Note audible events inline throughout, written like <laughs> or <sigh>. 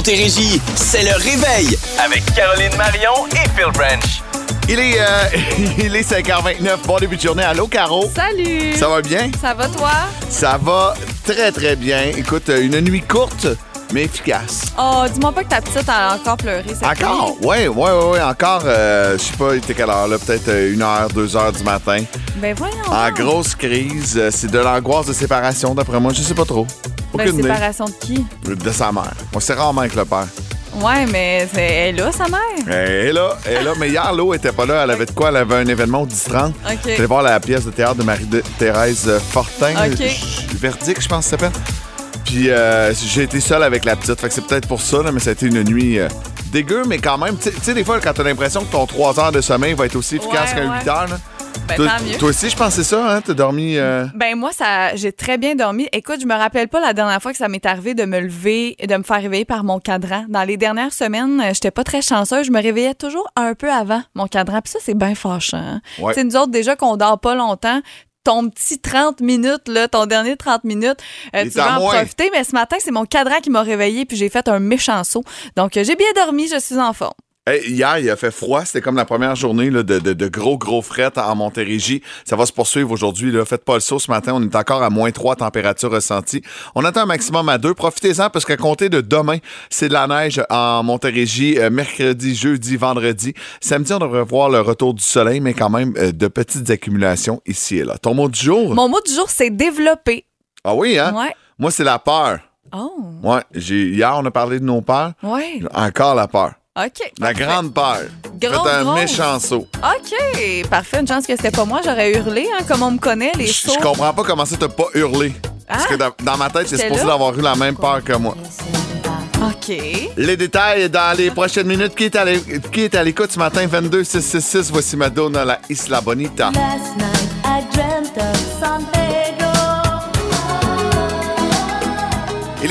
Montérégie, c'est le réveil avec Caroline Marion et Phil Branch. Il est, euh, <laughs> il est 5h29. Bon début de journée. Allô, Caro? Salut! Ça va bien? Ça va toi? Ça va très, très bien. Écoute, euh, une nuit courte, mais efficace. Oh, dis-moi pas que ta petite a encore pleuré cette Encore? nuit. Oui, oui, oui, oui. Encore, euh, je sais pas, il était quelle heure, là? Peut-être euh, une heure, deux heures du matin. Ben voyons. En donc. grosse crise. C'est de l'angoisse de séparation, d'après moi. Je sais pas trop. Aucune idée. séparation de qui? De sa mère. On sait rarement avec le père. Ouais, mais c'est elle est là, sa mère. Elle est là, elle est là. Mais hier, l'eau était pas là. Elle avait de quoi? Elle avait un événement au 10-30. OK. J'allais voir la pièce de théâtre de Marie-Thérèse Fortin. OK. J- Verdict, je pense que ça s'appelle. Puis euh, j'ai été seul avec la petite. Fait que c'est peut-être pour ça, là, mais ça a été une nuit euh, dégueu, mais quand même. Tu sais- tu sais, des fois, quand t'as l'impression que ton 3 heures de sommeil va être aussi efficace Ouais, qu'un ouais. 8 heures, là. Ben toi, tant mieux. toi aussi, je c'est ça, hein? T'as dormi. euh, Ben moi, ça, j'ai très bien dormi. Écoute, je me rappelle pas la dernière fois que ça m'est arrivé de me lever, de me faire réveiller par mon cadran. Dans les dernières semaines, euh, j'étais pas très chanceuse. Je me réveillais toujours un peu avant mon cadran. Puis ça, c'est bien fâchant. hein. Ouais. Tu sais, nous autres, déjà qu'on dort pas longtemps, ton petit 30 minutes, là, ton dernier 30 minutes, euh, tu vas en moins. profiter. Mais ce matin, c'est mon cadran qui m'a réveillé puis j'ai fait un méchant saut. Donc, euh, j'ai bien dormi, je suis en forme. Hey, hier, il a fait froid. C'était comme la première journée là, de, de- de gros, gros fret en Montérégie. Ça va se poursuivre aujourd'hui. Faites pas le saut ce matin. On est encore à moins 3 température ressentie. On attend un maximum à 2. Profitez-en parce qu'à compter de demain, c'est de la neige en Montérégie. euh, mercredi, jeudi, vendredi. Samedi, on devrait voir le retour du soleil, mais quand même euh, de petites accumulations ici et là. Ton mot du jour? Mon mot du jour, c'est développer. Ah oui, hein? Ouais. Moi, c'est la peur. Oh, Ouais, hier, on a parlé de nos peurs. ouais. Encore la peur. OK. La parfait. grande peur. Faites un grosse. méchant saut. OK, parfait. Une chance que c'était pas moi. J'aurais hurlé, hein, comme on me connaît, les Je sauts. je comprends pas comment ça t'as pas hurlé. Parce Ah, que dans, dans ma tête, c'est j'étais supposé là. d'avoir eu la même peur que moi. OK. Les détails dans les prochaines minutes. Qui est à l'é- qui est à l'écoute ce matin? 22 666. Voici Madonna, la Isla Bonita. Last night I dreamt of San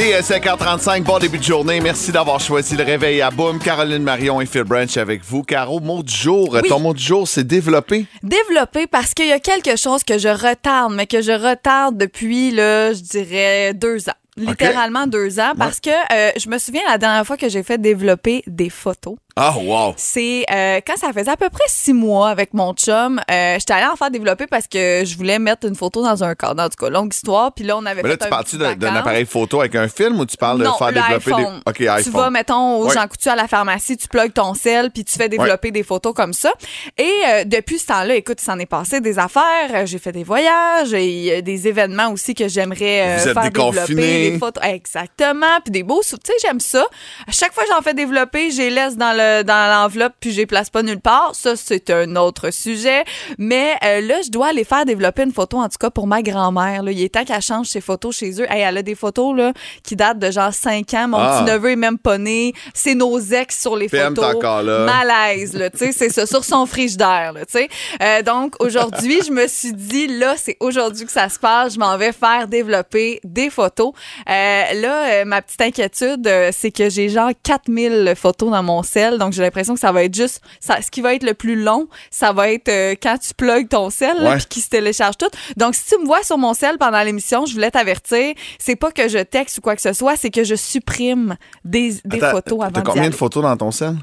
Il est 5h35. Bon début de journée. Merci d'avoir choisi le réveil à Boom. Caroline Marion et Phil Branch avec vous. Caro, mot du jour. Oui. Ton mot du jour, c'est développer. Développer parce qu'il y a quelque chose que je retarde, mais que je retarde depuis, là, je dirais, deux ans. Littéralement deux ans, parce que euh, je me souviens la dernière fois que j'ai fait développer des photos. Ah, wow. C'est euh, quand ça faisait à peu près six mois avec mon chum. Euh, J'étais allée en faire développer parce que je voulais mettre une photo dans un cadre. En tout cas, longue histoire. Puis là, on avait Mais là, fait tu parles-tu d'un appareil photo avec un film ou tu parles non, de faire développer iPhone. des. OK, iPhone. Tu vas, mettons, au Ouais. Jean Coutu à la pharmacie, tu plugues ton sel, puis tu fais développer des photos comme ça. Et euh, depuis ce temps-là, écoute, il s'en est passé des affaires. Euh, J'ai fait des voyages, et des événements aussi que j'aimerais faire développer. Des photos. Exactement. Puis des beaux Tu sais, j'aime ça. À chaque fois que j'en fais développer, je les laisse dans le dans l'enveloppe, puis je les place pas nulle part. Ça, c'est un autre sujet. Mais euh, là, je dois aller faire développer une photo, en tout cas pour ma grand-mère. là. Il est temps qu'elle change ses photos chez eux. Hey, elle a des photos là, qui datent de genre 5 ans. Mon Ah. petit neveu est même pas né. C'est nos ex sur les PM, photos. encore là. Malaise, là, tu sais, c'est ça, sur son frigidaire, là, tu sais. Euh, donc, aujourd'hui, je me suis dit, là, c'est aujourd'hui que ça se passe. Je m'en vais faire développer des photos. Euh, là, ma petite inquiétude, c'est que j'ai genre 4000 photos dans mon sel. Donc, j'ai l'impression que ça va être juste, ça, ce qui va être le plus long, ça va être euh, quand tu plugues ton sel, là, Ouais. puis qui se télécharge tout. Donc, si tu me vois sur mon sel pendant l'émission, je voulais t'avertir, c'est pas que je texte ou quoi que ce soit, c'est que je supprime des, des Attends, photos avant T'as combien de photos dans ton sel?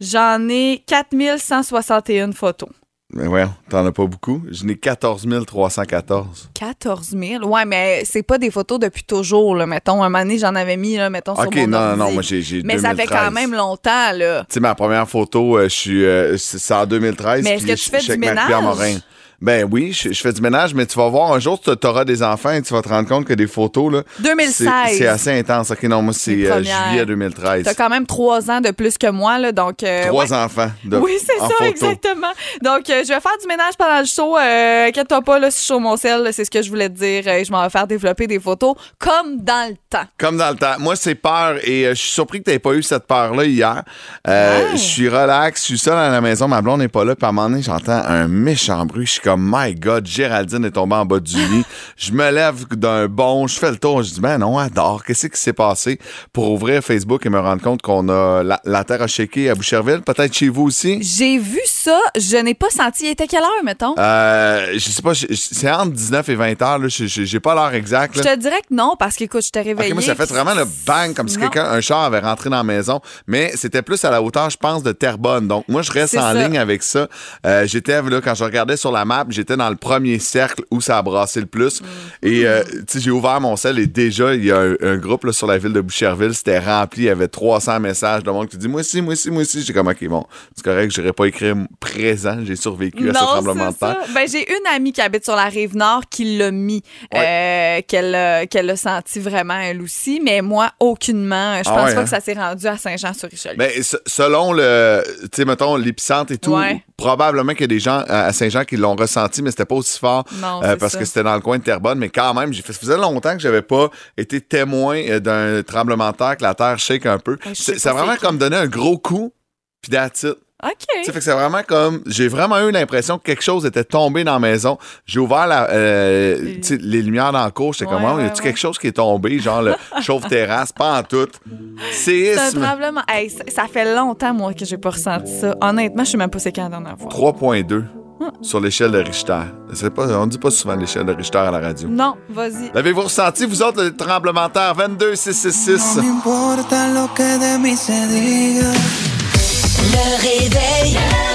J'en ai 4161 photos. Mais ouais, t'en as pas beaucoup. Je n'ai 14 314. 14 000? Ouais, mais c'est pas des photos depuis toujours, là. Mettons, un moment donné, j'en avais mis, là, mettons, OK, sur mon non, non, ordi. non, moi j'ai j'ai Mais ça fait 2013. quand même longtemps, là. Tu sais, ma première photo, euh, je suis, euh, c'est en 2013. Mais est-ce que tu je- fais du ménage? Morin. Ben oui, je, je fais du ménage, mais tu vas voir, un jour, tu auras des enfants et tu vas te rendre compte que des photos, là. 2016. c'est- assez intense. OK, non, moi, c'est euh, juillet 2013. T'as quand même trois ans de plus que moi, là, donc... euh, Trois ouais. enfants. De, Oui, c'est ça, photo. exactement. Donc, euh, je vais faire du ménage pendant le show. Euh, Inquiète-toi pas, là, si je suis mon sel, là, c'est ce que je voulais te dire. Je m'en vais faire développer des photos comme dans le temps. Comme dans le temps. Moi, c'est peur et je suis surpris que tu pas eu cette peur-là hier. Ouais. Je suis relax, je suis seul à la maison, ma blonde n'est pas là, puis à un moment donné, j'entends un méchant bruit. Je comme, my God, Géraldine est tombée en bas du lit. Je me lève d'un bond, je fais le tour, je dis, ben non, adore, qu'est-ce qui s'est passé? Pour ouvrir Facebook et me rendre compte qu'on a la, la terre à shaker à Boucherville, peut-être chez vous aussi? J'ai vu ça, je n'ai pas senti. Il était quelle heure, mettons? Euh, je sais pas, c'est entre 19 et 20 heures, là, je- j'ai pas l'heure exacte. Je te dirais que non, parce qu'écoute, je t'ai réveillé. Ok, moi, ça fait vraiment le bang, comme si quelqu'un, un char avait rentré dans la maison. Mais c'était plus à la hauteur, je pense, de Terrebonne. Donc, moi, je reste en ça. ligne avec ça. Euh, j'étais, là, quand je regardais sur la map, j'étais dans le premier cercle où ça a brassé le plus. Mm. Et, euh, j'ai ouvert mon sel et déjà, il y a un, un groupe, là, sur la ville de Boucherville. C'était rempli. Il y avait 300 messages de monde qui dit, moi aussi, moi aussi, moi aussi. J'ai comme, OK, bon, c'est correct, je pas écrire présent. J'ai survécu à ce tremblement de terre. Ben, j'ai une amie qui habite sur la rive nord qui l'a mis, euh, qu'elle a- qu'elle a senti vraiment elle aussi, mais moi, aucunement. Je Ah pense ouais, pas hein? que ça s'est rendu à Saint-Jean-sur-Richelieu. Ben, se- selon le, tu sais, mettons, l'épicentre et tout, Ouais. probablement qu'il y a des gens à à Saint-Jean qui l'ont ressenti, mais c'était pas aussi fort Non, euh, parce ça. que c'était dans le coin de Terrebonne. Mais quand même, j'ai fait, ça faisait longtemps que j'avais pas été témoin euh, d'un tremblement de terre, que la terre shake un peu. Ouais, Ça a vraiment comme donné un gros coup, puis that's it. OK. Fait que c'est vraiment comme. J'ai vraiment eu l'impression que quelque chose était tombé dans la maison. J'ai ouvert la, euh, les lumières dans la cour. J'étais Ouais, comme, oh, y a-tu ouais. quelque chose qui est tombé? Genre le <laughs> chauffe-terrasse, pas en tout. C'est un Séisme. Hey, ça, ça fait longtemps, moi, que j'ai pas ressenti ça. Honnêtement, je sais même pas c'est quand la dernière fois. 3.2 <laughs> sur l'échelle de Richter. Pas, on dit pas souvent l'échelle de Richter à la radio. Non, vas-y. L'avez-vous ressenti, vous autres, le tremblement de terre? 22 666? No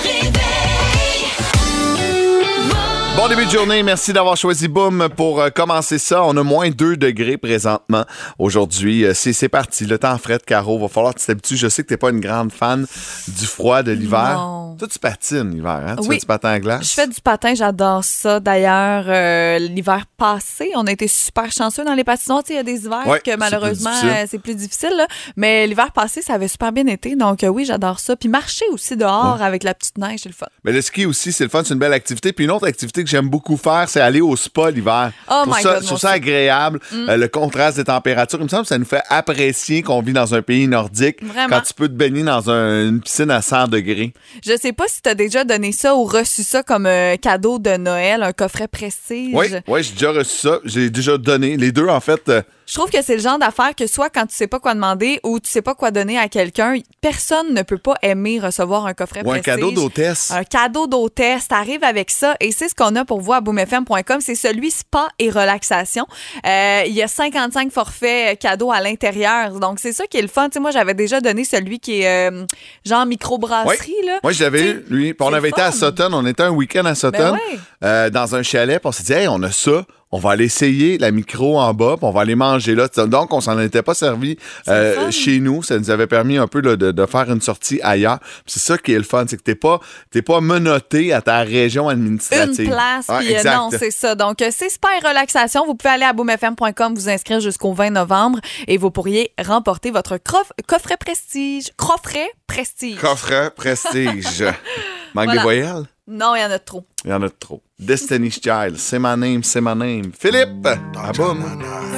Bon début de journée, merci d'avoir choisi Boom pour euh, commencer ça. On a moins 2 degrés présentement aujourd'hui. Euh, c'est, parti, le temps frais de Caro. Va falloir que tu t'habitues. Je sais que t'es pas une grande fan du froid de l'hiver. Toi, tu patines l'hiver, hein? Tu Oui. fais du patin à glace? Je fais du patin, j'adore ça. D'ailleurs, euh, l'hiver passé, on a été super chanceux dans les patinoires. Il y a des hivers Ouais, que c'est malheureusement, plus difficile. c'est plus difficile. là. Mais l'hiver passé, ça avait super bien été. Donc oui, j'adore ça. Puis marcher aussi dehors avec la petite neige, c'est le fun. Mais le ski aussi, c'est le fun, c'est une belle activité. Puis une autre activité que j'aime beaucoup faire, c'est aller au spa l'hiver. Oh Je trouve my ça, God, moi ça aussi. agréable, euh, le contraste des températures. Il me semble que ça nous fait apprécier qu'on vit dans un pays nordique Vraiment. quand tu peux te baigner dans un- une piscine à 100 degrés. Je sais pas si tu as déjà donné ça ou reçu ça comme euh, cadeau de Noël, un coffret prestige. Oui, oui, j'ai déjà reçu ça. J'ai déjà donné. Les deux, en fait, euh, Je trouve que c'est le genre d'affaire que soit quand tu sais pas quoi demander ou tu sais pas quoi donner à quelqu'un, personne ne peut pas aimer recevoir un coffret ou un prestige. cadeau d'hôtesse. Un cadeau d'hôtesse, t'arrives avec ça et c'est ce qu'on a pour vous à boomfm.com, c'est celui spa et relaxation. Euh, il y a 55 forfaits euh, cadeaux à l'intérieur, donc c'est ça qui est le fun. Moi, j'avais déjà donné celui qui est euh, genre microbrasserie là. Moi, je l'avais eu, lui. On avait été à. Sutton. On était un week-end à Sutton, Ben ouais. euh, dans un chalet. Puis on s'est dit, hey, on a ça. On va aller essayer la micro en bas, puis on va aller manger là. Donc, on s'en était pas servi euh, chez nous. Ça nous avait permis un peu là, de, de faire une sortie ailleurs. C'est ça qui est le fun, c'est que t'es pas, t'es pas menotté à ta région administrative. Une place, puis euh, exact. non, c'est ça. Donc, euh, c'est spa et relaxation. Vous pouvez aller à boomfm.com, vous inscrire jusqu'au 20 novembre et vous pourriez remporter votre coffret prestige. Coffret prestige. Coffret prestige. <laughs> Manque Voilà. des voyelles? non, il y en a trop. Il y en a trop. Destiny's Child, c'est ma name, c'est ma name. Philippe, ah boum.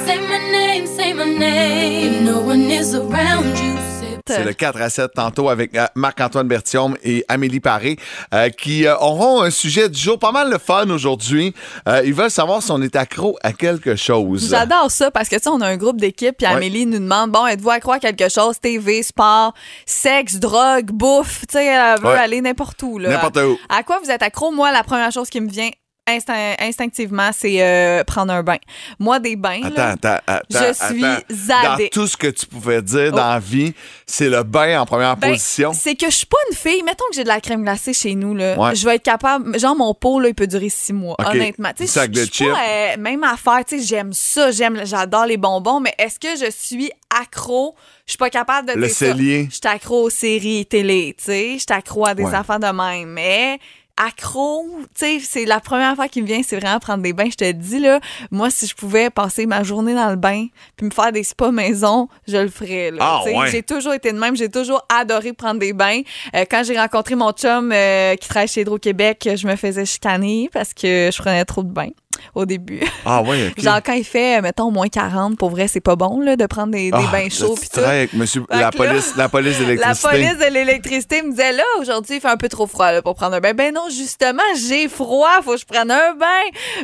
Say my name, say my name. No one is around you. C'est le 4 à 7 tantôt avec euh, Marc-Antoine Bertium et Amélie Paré euh, qui euh, auront un sujet du jour pas mal le fun aujourd'hui. Euh, ils veulent savoir si on est accro à quelque chose. J'adore ça parce que tu sais, on a un groupe d'équipe puis Ouais. Amélie nous demande bon, êtes-vous accro à quelque chose? TV, sport, sexe, drogue, bouffe, tu sais, elle veut Ouais. aller n'importe où là. N'importe où. À quoi vous êtes accro? Moi, la première chose qui me vient instin- instinctivement, c'est euh, prendre un bain. Moi, des bains. Attends, là, attends, attends. Je suis attends. Dans tout ce que tu pouvais dire dans la vie, c'est le bain en première Ben, position. C'est que je suis pas une fille. Mettons que j'ai de la crème glacée chez nous. Là, Ouais. Je vais être capable. Genre, mon pot, là, il peut durer six mois. Honnêtement. Tu sais, sac je- suis pas, euh, même affaire. Tu sais, j'aime ça. J'aime, j'adore les bonbons. Mais est-ce que je suis accro? Je suis pas capable de Le dire ça. cellier. Je suis accro aux séries télé. Tu sais, je suis accro à des Ouais. affaires de même. Mais accro, tu sais, c'est la première fois qui me vient, c'est vraiment prendre des bains. Je te dis, là, moi, si je pouvais passer ma journée dans le bain puis me faire des spas maison, je le ferais. Là, Ah, ouais. J'ai toujours été de même. J'ai toujours adoré prendre des bains. Euh, quand j'ai rencontré mon chum euh, qui travaille chez Hydro-Québec, je me faisais chicaner parce que je prenais trop de bains. Au début. Ah ouais, <laughs> OK. Genre, quand il fait, mettons, moins 40, pour vrai, c'est pas bon là, de prendre des, des Ah, bains chauds. puis tout. avec monsieur, la, là- police, la police <laughs> La d'électricité. police de l'électricité me disait là, aujourd'hui, il fait un peu trop froid là, pour prendre un bain. Ben non, justement, j'ai froid, faut que je prenne un bain.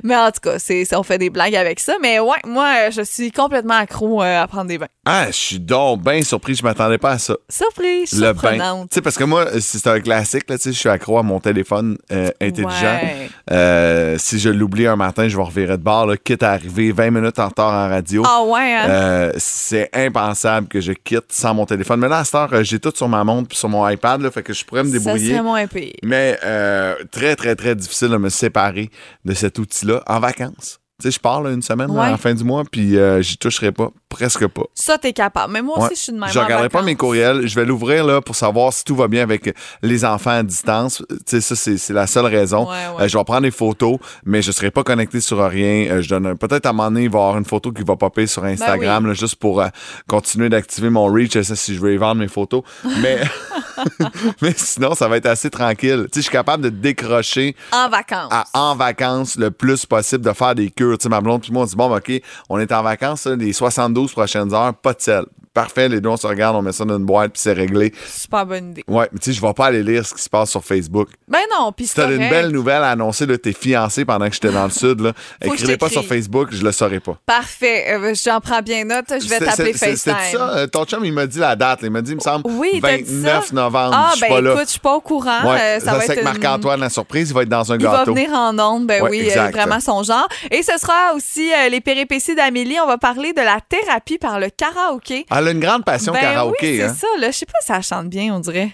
Mais en tout cas, c'est, on fait des blagues avec ça. Mais ouais, moi, euh, je suis complètement accro euh, à prendre des bains. Ah, je suis donc bien surpris. Je m'attendais pas à ça. Surprise, Le bain. surprenante. Tu sais, parce que moi, c'est un classique. Là, tu sais, je suis accro à mon téléphone euh, intelligent. Ouais. Euh, si je l'oublie un matin, je vais revirer de bord, là, quitte à arriver 20 minutes en retard en radio. Ah ouais, hein? Euh, c'est impensable que je quitte sans mon téléphone. Mais là, à cette heure, j'ai tout sur ma montre puis sur mon iPad, là, fait que je pourrais me ça débrouiller. serait moins pire. Mais euh, très, très, très difficile de me séparer de cet outil-là en vacances. Tu sais, je pars là, une semaine Ouais. à la fin du mois, puis euh, j'y toucherai pas, presque pas. Ça, t'es capable. Mais moi aussi, Ouais. je suis de même. Je regarderai pas mes courriels. Je vais l'ouvrir là pour savoir si tout va bien avec les enfants à distance. Tu sais, ça, c'est la seule raison. Ouais. Euh, je vais prendre des photos, mais je serai pas connecté sur rien. Euh, je donne peut-être à un moment donné, il va y avoir une photo qui va popper sur Instagram, Ben là, juste pour euh, continuer d'activer mon reach. Ça, si je veux y vendre mes photos. Mais, <laughs> <laughs> mais sinon, ça va être assez tranquille. Tu sais, je suis capable de décrocher En vacances. à- en vacances le plus possible, de faire des Tu sais, ma puis moi, on dit, bon, ben, OK, on est en vacances, les 72 prochaines heures, pas de sel. Parfait, les deux, on se regarde, on met ça dans une boîte, puis c'est réglé. Super bonne idée. Ouais, mais tu sais, je vais pas aller lire ce qui se passe sur Facebook. Ben non, puis Si c'est t'as une belle nouvelle à annoncer de tes fiancés pendant que j'étais dans le <laughs> sud, là, écrivez pas sur. Facebook, je le saurais pas. Parfait. Euh, J'en prends bien note. Je vais t'appeler FaceTime. C'est ça, euh, ton chum, il m'a dit la date. Il m'a dit, il me semble, Oui, t'as dit 29 ça? novembre. Ah, ben pas là. écoute, je suis pas au courant. Ouais, Euh, ça ça, va être avec une- Marc-Antoine, la surprise, il va être dans un Il va gâteau. venir en ondes, ben Ouais, oui, euh, vraiment son genre. Et ce sera aussi euh, les péripéties d'Amélie. On va parler de la thérapie par le karaoké. Elle a une grande passion ben karaoké. oui, c'est hein? ça. Là. Je sais pas si elle chante bien, on dirait.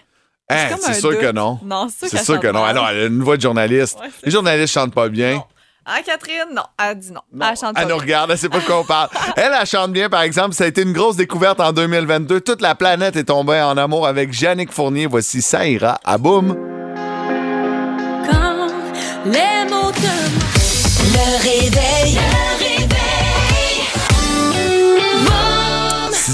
Hein, c'est sûr doute. que non. Non, c'est sûr que non. Alors, elle a une voix de journaliste. Ouais, Les journalistes chantent pas bien. Non. Ah, Catherine, non. Elle dit non. Non. Elle chante Elle pas nous bien. regarde, elle sait pas de quoi on parle. <laughs> Elle, elle chante bien, par exemple. Ça a été une grosse découverte en 2022. Toute la planète est tombée en amour avec Yannick Fournier. Voici Ça ira à boum. Quand les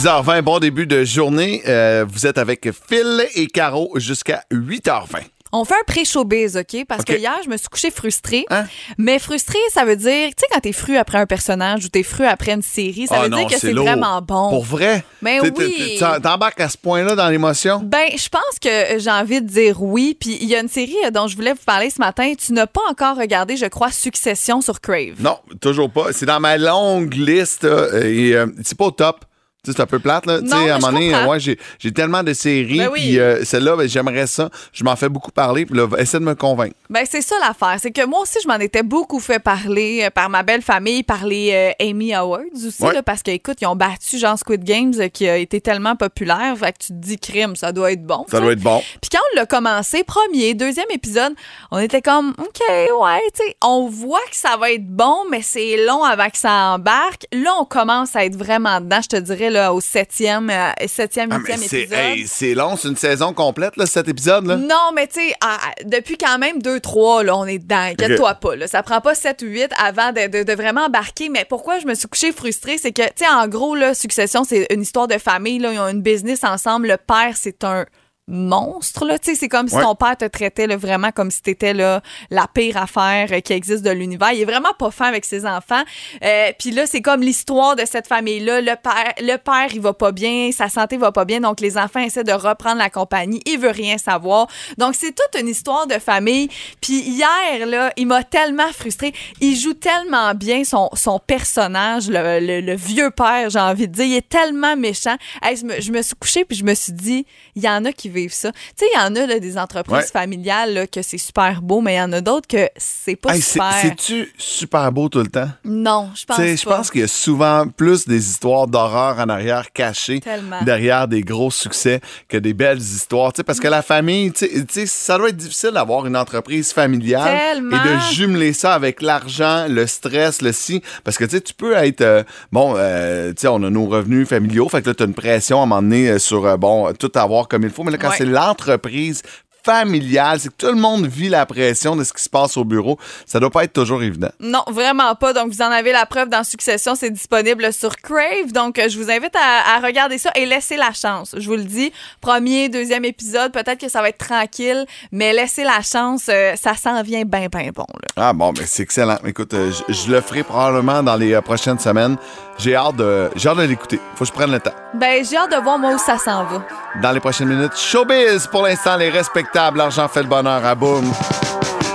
6h20, bon début de journée. Euh, vous êtes avec Phil et Caro jusqu'à 8h20. On fait un pré-showbiz, OK? Parce OK. que hier, je me suis couchée frustrée. Hein? Mais frustrée, ça veut dire, tu sais, quand t'es fru après un personnage ou t'es fru après une série, ça Ah veut non, dire que c'est vraiment bon. Pour vrai? Ben oui. T'embarques à ce point-là dans l'émotion? Ben, je pense que j'ai envie de dire oui. Puis il y a une série euh, dont je voulais vous parler ce matin. Tu n'as pas encore regardé, je crois, Succession sur Crave. Non, toujours pas. C'est dans ma longue liste euh, et euh, c'est pas au top. Tu sais, c'est un peu plate, là. Tu sais, à un moment donné, euh, ouais, j'ai, tellement de séries, Ben oui. puis euh, celle-là, ben, j'aimerais ça. Je m'en fais beaucoup parler, puis là, essaie de me convaincre. Ben, c'est ça l'affaire. C'est que moi aussi, je m'en étais beaucoup fait parler euh, par ma belle famille, par les euh, Emmy Awards aussi, Ouais. là, parce que, écoute, ils ont battu Jean Squid Games euh, qui a été tellement populaire. Fait que tu te dis, crime, ça doit être bon. Ça doit être bon. Puis quand on l'a commencé, premier, deuxième épisode, on était comme, OK, ouais, tu sais, on voit que ça va être bon, mais c'est long avant que ça embarque. Là, on commence à être vraiment dedans, je te dirais, là, au septième, euh, septième, Ah, huitième épisode. hey, c'est long, c'est une saison complète, là, cet épisode-là. Non, mais tu sais, ah, depuis quand même 2-3, là, on est dedans. Inquiète-toi pas. Là. Ça prend pas 7 ou 8 avant de, de- de vraiment embarquer. Mais pourquoi je me suis couchée frustrée, c'est que, tu sais, en gros, là, Succession, c'est une histoire de famille. Là. Ils ont une business ensemble. Le père, c'est un monstre là. Tu sais c'est comme si Ouais. ton père te traitait là, vraiment comme si t'étais là la pire affaire euh, qui existe de l'univers. Il est vraiment pas fin avec ses enfants. Euh, puis là c'est comme l'histoire de cette famille là le père le père il va pas bien sa santé va pas bien donc les enfants essaient de reprendre la compagnie. Il veut rien savoir. Donc c'est toute une histoire de famille. Puis hier là il m'a tellement frustrée. Il joue tellement bien son, son personnage le, le- le vieux père j'ai envie de dire. Il est tellement méchant. Hey, je, me, je me suis couchée puis je me suis dit il y en a qui ça tu sais il y en a là, des entreprises Ouais. familiales là, que c'est super beau mais il y en a d'autres que c'est pas Hey, super c'est-tu super beau tout le temps? non je pense sais, je pas pense qu'il y a souvent plus des histoires d'horreur en arrière cachées Tellement. derrière des gros succès que des belles histoires. Tu sais, parce que la famille, tu sais- tu sais, ça doit être difficile d'avoir une entreprise familiale Tellement. et de jumeler ça avec l'argent, le stress, le si. Parce que tu peux être euh, bon, euh, tu sais, on a nos revenus familiaux, fait que là, tu as une pression à un moment donné euh, sur euh, bon, tout avoir comme il faut. Mais là, quand Ouais. c'est l'entreprise familial, c'est que tout le monde vit la pression de ce qui se passe au bureau. Ça doit pas être toujours évident. Non, vraiment pas. Donc, vous en avez la preuve dans Succession. C'est disponible sur Crave. Donc, euh, je vous invite à, à regarder ça et laissez la chance. Je vous le dis, premier, deuxième épisode, peut-être que ça va être tranquille, mais laissez la chance. euh, ça s'en vient bien, bien bon. Là. Ah bon, ben c'est excellent. Écoute, euh, je, je le ferai probablement dans les euh, prochaines semaines. J'ai hâte de, j'ai hâte de l'écouter. Faut que je prenne le temps. Ben, j'ai hâte de voir moi où ça s'en va. Dans les prochaines minutes, showbiz pour l'instant, les L'argent fait le bonheur à boum.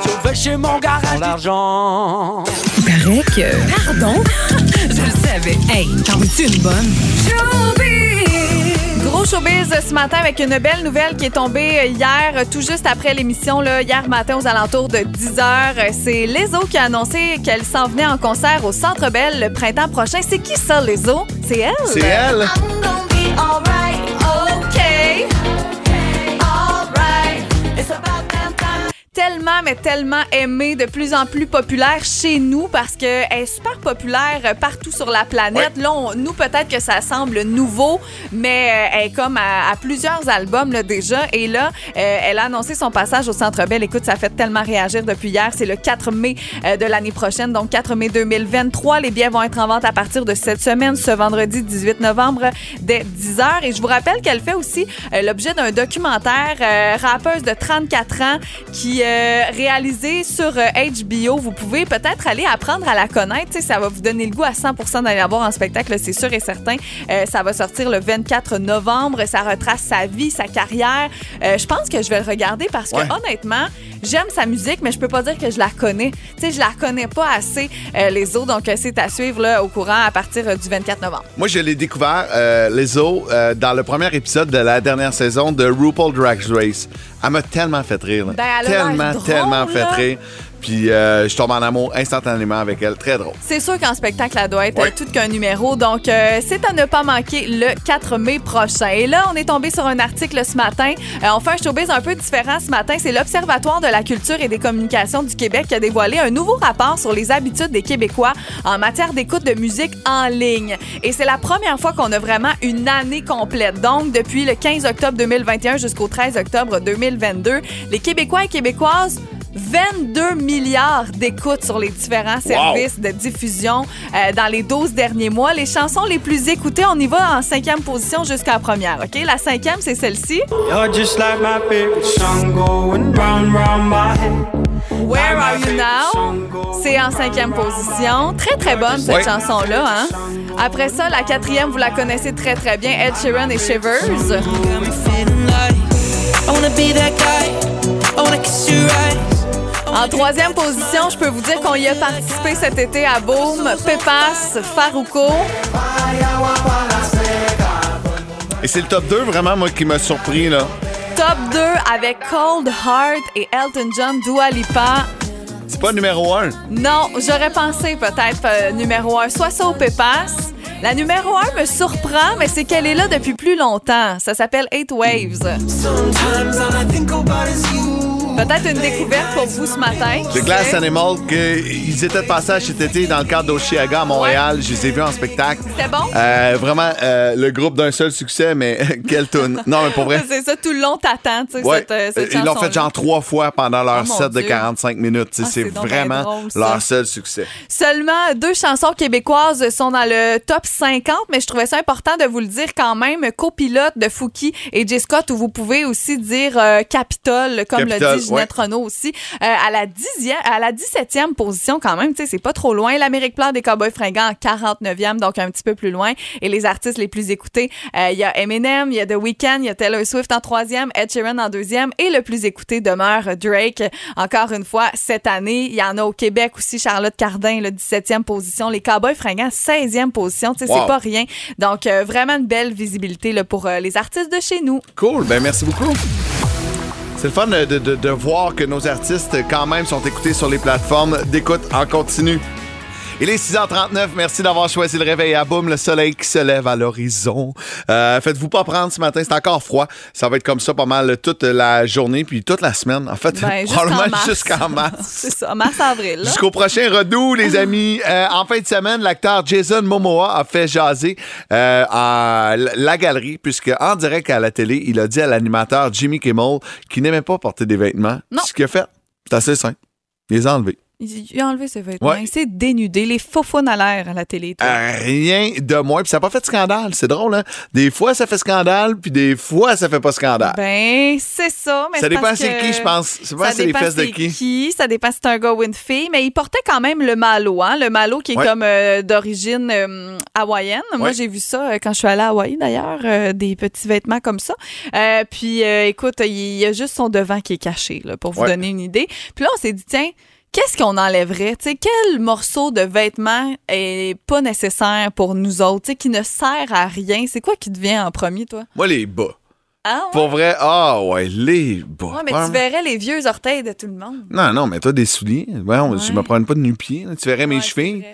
Je vais chez mon garage l'argent. paraît que. Pardon? <laughs> Je le savais. Hey, t'en veux-tu une bonne? Gros showbiz ce matin avec une belle nouvelle qui est tombée hier, tout juste après l'émission, là, hier matin aux alentours de 10 h. C'est Lezo qui a annoncé qu'elle s'en venait en concert au Centre Bell le printemps prochain. C'est qui ça, Lezo? C'est elle? C'est elle. I'm gonna be Tellement, mais tellement aimée, de plus en plus populaire chez nous parce qu'elle est super populaire euh, partout sur la planète. Là, on- nous, peut-être que ça semble nouveau, mais euh, elle est comme à, à plusieurs albums là, déjà. Et là, euh, elle a annoncé son passage au Centre Bell. Écoute, ça fait tellement réagir depuis hier. C'est le 4 mai euh, de l'année prochaine, donc 4 mai 2023. Les billets vont être en vente à partir de cette semaine, ce vendredi 18 novembre, dès 10 h. Et je vous rappelle qu'elle fait aussi euh, l'objet d'un documentaire, rappeuse de 34 ans, qui euh, réalisé sur euh, HBO. Vous pouvez peut-être aller apprendre à la connaître. Ça va vous donner le goût à 100% d'aller la voir en spectacle, c'est sûr et certain. Euh, ça va sortir le 24 novembre. Ça retrace sa vie, sa carrière. Euh, je pense que je vais le regarder parce que Ouais. honnêtement, j'aime sa musique, mais je peux pas dire que je la connais. Tu sais, je la connais pas assez euh, les autres. Donc, euh, c'est à suivre là, au courant à partir euh, du 24 novembre. Moi, je l'ai découvert, euh, les euh, dans le premier épisode de la dernière saison de RuPaul Drag Race. Elle m'a tellement fait rire. Ben, elle a l'air tellement, drôle, tellement fait là. rire. Puis euh, je tombe en amour instantanément avec elle. Très drôle. C'est sûr qu'en spectacle, elle doit être Ouais. euh, tout qu'un numéro. Donc, euh, c'est à ne pas manquer le 4 mai prochain. Et là, on est tombé sur un article ce matin. Euh, on fait un showbiz un peu différent ce matin. C'est l'Observatoire de la culture et des communications du Québec qui a dévoilé un nouveau rapport sur les habitudes des Québécois en matière d'écoute de musique en ligne. Et c'est la première fois qu'on a vraiment une année complète. Donc, depuis le 15 octobre 2021 jusqu'au 13 octobre 2022, les Québécois et Québécoises 22 milliards d'écoutes sur les différents services de diffusion euh, dans les 12 derniers mois. Les chansons les plus écoutées, on y va en cinquième position jusqu'à la première. OK? La cinquième, c'est celle-ci. Where Are You Now? C'est en cinquième position. Très, très bonne, cette chanson-là. Hein? Après ça, la quatrième, vous la connaissez très, très bien. Ed Sheeran et Shivers. I wanna be that guy. I wanna kiss your eyes. En troisième position, je peux vous dire qu'on y a participé cet été à Boom, Pépas, Farouko. Et c'est le top 2 vraiment, moi, qui m'a surpris. là. Top 2 avec Cold Heart et Elton John, Dua Lipa. C'est pas numéro 1. Non, j'aurais pensé peut-être euh, numéro 1, soit ça au Pépas. La numéro 1 me surprend, mais c'est qu'elle est là depuis plus longtemps. Ça s'appelle Eight Waves. Peut-être une découverte pour vous ce matin. The Glass? Animal, que, ils étaient de passage cet été dans le cadre d'Oshiaga à Montréal. Je les ai vus en spectacle. C'était bon? Euh, vraiment, euh, le groupe d'un seul succès, mais <laughs> quelle tune. Non, mais pour vrai. <laughs> C'est ça, tout le long t'attends, Ouais. cette, euh, cette Ils l'ont fait genre trois fois pendant leur Oh, set de Dieu. 45 minutes. Ah, c'est vraiment drôle, leur seul succès. Seulement deux chansons québécoises sont dans le top 50, mais je trouvais ça important de vous le dire quand même. Copilote de Fouki et J. Scott, où vous pouvez aussi dire euh, Capitole, comme Capitole, le dit Ginette ouais. Renault aussi. Euh, à, la dixième, à la 17e position quand même, tu sais, c'est pas trop loin. L'Amérique Plan des Cowboys fringants en 49e, donc un petit peu plus loin. Et les artistes les plus écoutés, euh, il y a Eminem, il y a The Weeknd, il y a Taylor Swift en troisième, Ed Sheeran en deuxième, et le plus écouté demeure Drake. Encore une fois, cette année, il y en a au Québec aussi, Charlotte Cardin, le 17e position, les Cowboys fringants, 16e position, tu sais, Wow. c'est pas rien. Donc, euh, vraiment une belle visibilité là, pour euh, les artistes de chez nous. Cool, ben merci beaucoup. C'est le fun de, voir que nos artistes, quand même, sont écoutés sur les plateformes d'écoute en continu. Il est 6h39. Merci d'avoir choisi le réveil à boum. Le soleil qui se lève à l'horizon. Euh, Faites-vous pas prendre ce matin. C'est encore froid. Ça va être comme ça pas mal toute la journée puis toute la semaine. En fait, Ben, <laughs> jusqu'en probablement mars. jusqu'en mars. <laughs> C'est ça, mars-avril. Jusqu'au prochain redout, les <laughs> amis. Euh, en fin de semaine, l'acteur Jason Momoa a fait jaser euh, à la galerie, puisque en direct à la télé, il a dit à l'animateur Jimmy Kimmel qu'il n'aimait pas porter des vêtements. Non. Ce qu'il a fait, c'est assez simple. Il les a enlevés. Il a enlevé ses vêtements. Ouais. Il s'est dénudé. Les faux à l'air à la télé. toi. Euh, rien de moins. Puis ça n'a pas fait de scandale. C'est drôle, hein? Des fois, ça fait scandale, puis des fois, ça fait pas scandale. Ben, c'est ça. Mais ça c'est dépend c'est que- qui, je pense. Ça dépend Ça c'est les fesses de c'est qui. Ça dépend si c'est un gars ou une fille. Mais il portait quand même le malo, hein? Le malo qui est Ouais. comme euh, d'origine euh, hawaïenne. Moi, Ouais. j'ai vu ça quand je suis allée à Hawaï, d'ailleurs. des petits vêtements comme ça. Puis, écoute, il y a juste son devant qui est caché, là, pour vous donner une idée. Puis là, on s'est dit, tiens, Qu'est-ce qu'on enlèverait? Quel morceau de vêtement est pas nécessaire pour nous autres, qui ne sert à rien? C'est quoi qui te vient en premier, toi? Moi, les bas. Ah, ouais? Pour vrai, ah ouais, les bas. Ouais, mais tu verrais les vieux orteils de tout le monde. Non, non, mais toi, des souliers. Ouais, on- Je me prends pas de nu-pieds. Tu verrais mes chevilles.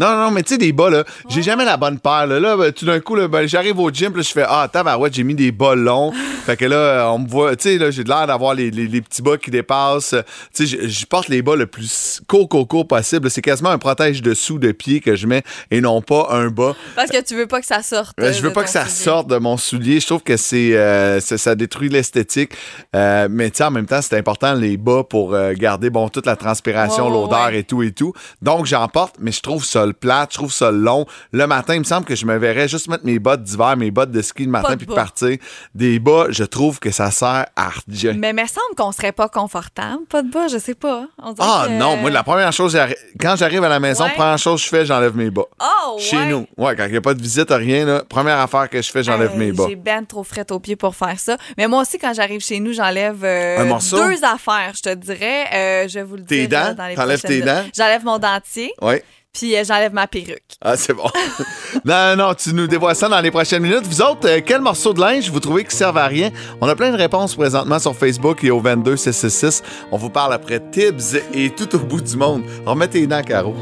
Non, non, mais tu sais, des bas, là, j'ai jamais la bonne paire. Là, là ben, tout d'un coup, là, ben, j'arrive au gym, je fais Ah, tabarouette, j'ai mis des bas longs. <laughs> fait que là, on me voit, tu sais, là, j'ai de l'air d'avoir les, les- les petits bas qui dépassent. Tu sais, je- porte les bas le plus court, court, court possible. C'est quasiment un protège dessous de pied que je mets et non pas un bas. Parce que tu veux pas que ça sorte. Euh, je veux pas que ça soulier. sorte de mon soulier. Je trouve que c'est euh, ça, ça détruit l'esthétique. Euh, mais tu sais, en même temps, c'est important les bas pour garder bon toute la transpiration, l'odeur ouais. et tout et tout. Donc j'en porte, mais je trouve ça le plat, je trouve ça long. Le matin, il me semble que je me verrais juste mettre mes bottes d'hiver, mes bottes de ski le matin puis bas. partir. Des bas, je trouve que ça sert à rien. Mais il me semble qu'on serait pas confortable. Pas de bas, je sais pas. On Ah que- non, moi la première chose, quand j'arrive à la maison, Ouais. première chose que je fais, j'enlève mes bas. Oh, Chez ouais. nous. Ouais, quand il n'y a pas de visite, rien, là, première affaire que je fais, j'enlève Hey, mes bas. J'ai ben trop fret aux pieds pour faire ça. Mais moi aussi, quand j'arrive chez nous, j'enlève euh, deux affaires, je te dirais. Euh, je vais vous le Tes dire. là, dents? T'enlèves tes dents? J'enlève mon dentier, Ouais. Puis euh, j'enlève ma perruque. Ah, c'est bon. <laughs> non, non, tu nous dévoiles ça dans les prochaines minutes. Vous autres, euh, quel morceau de linge vous trouvez qui servent à rien? On a plein de réponses présentement sur Facebook et au 22 666. On vous parle après Tibbs et tout au bout du monde. Remettez les dents, Caro.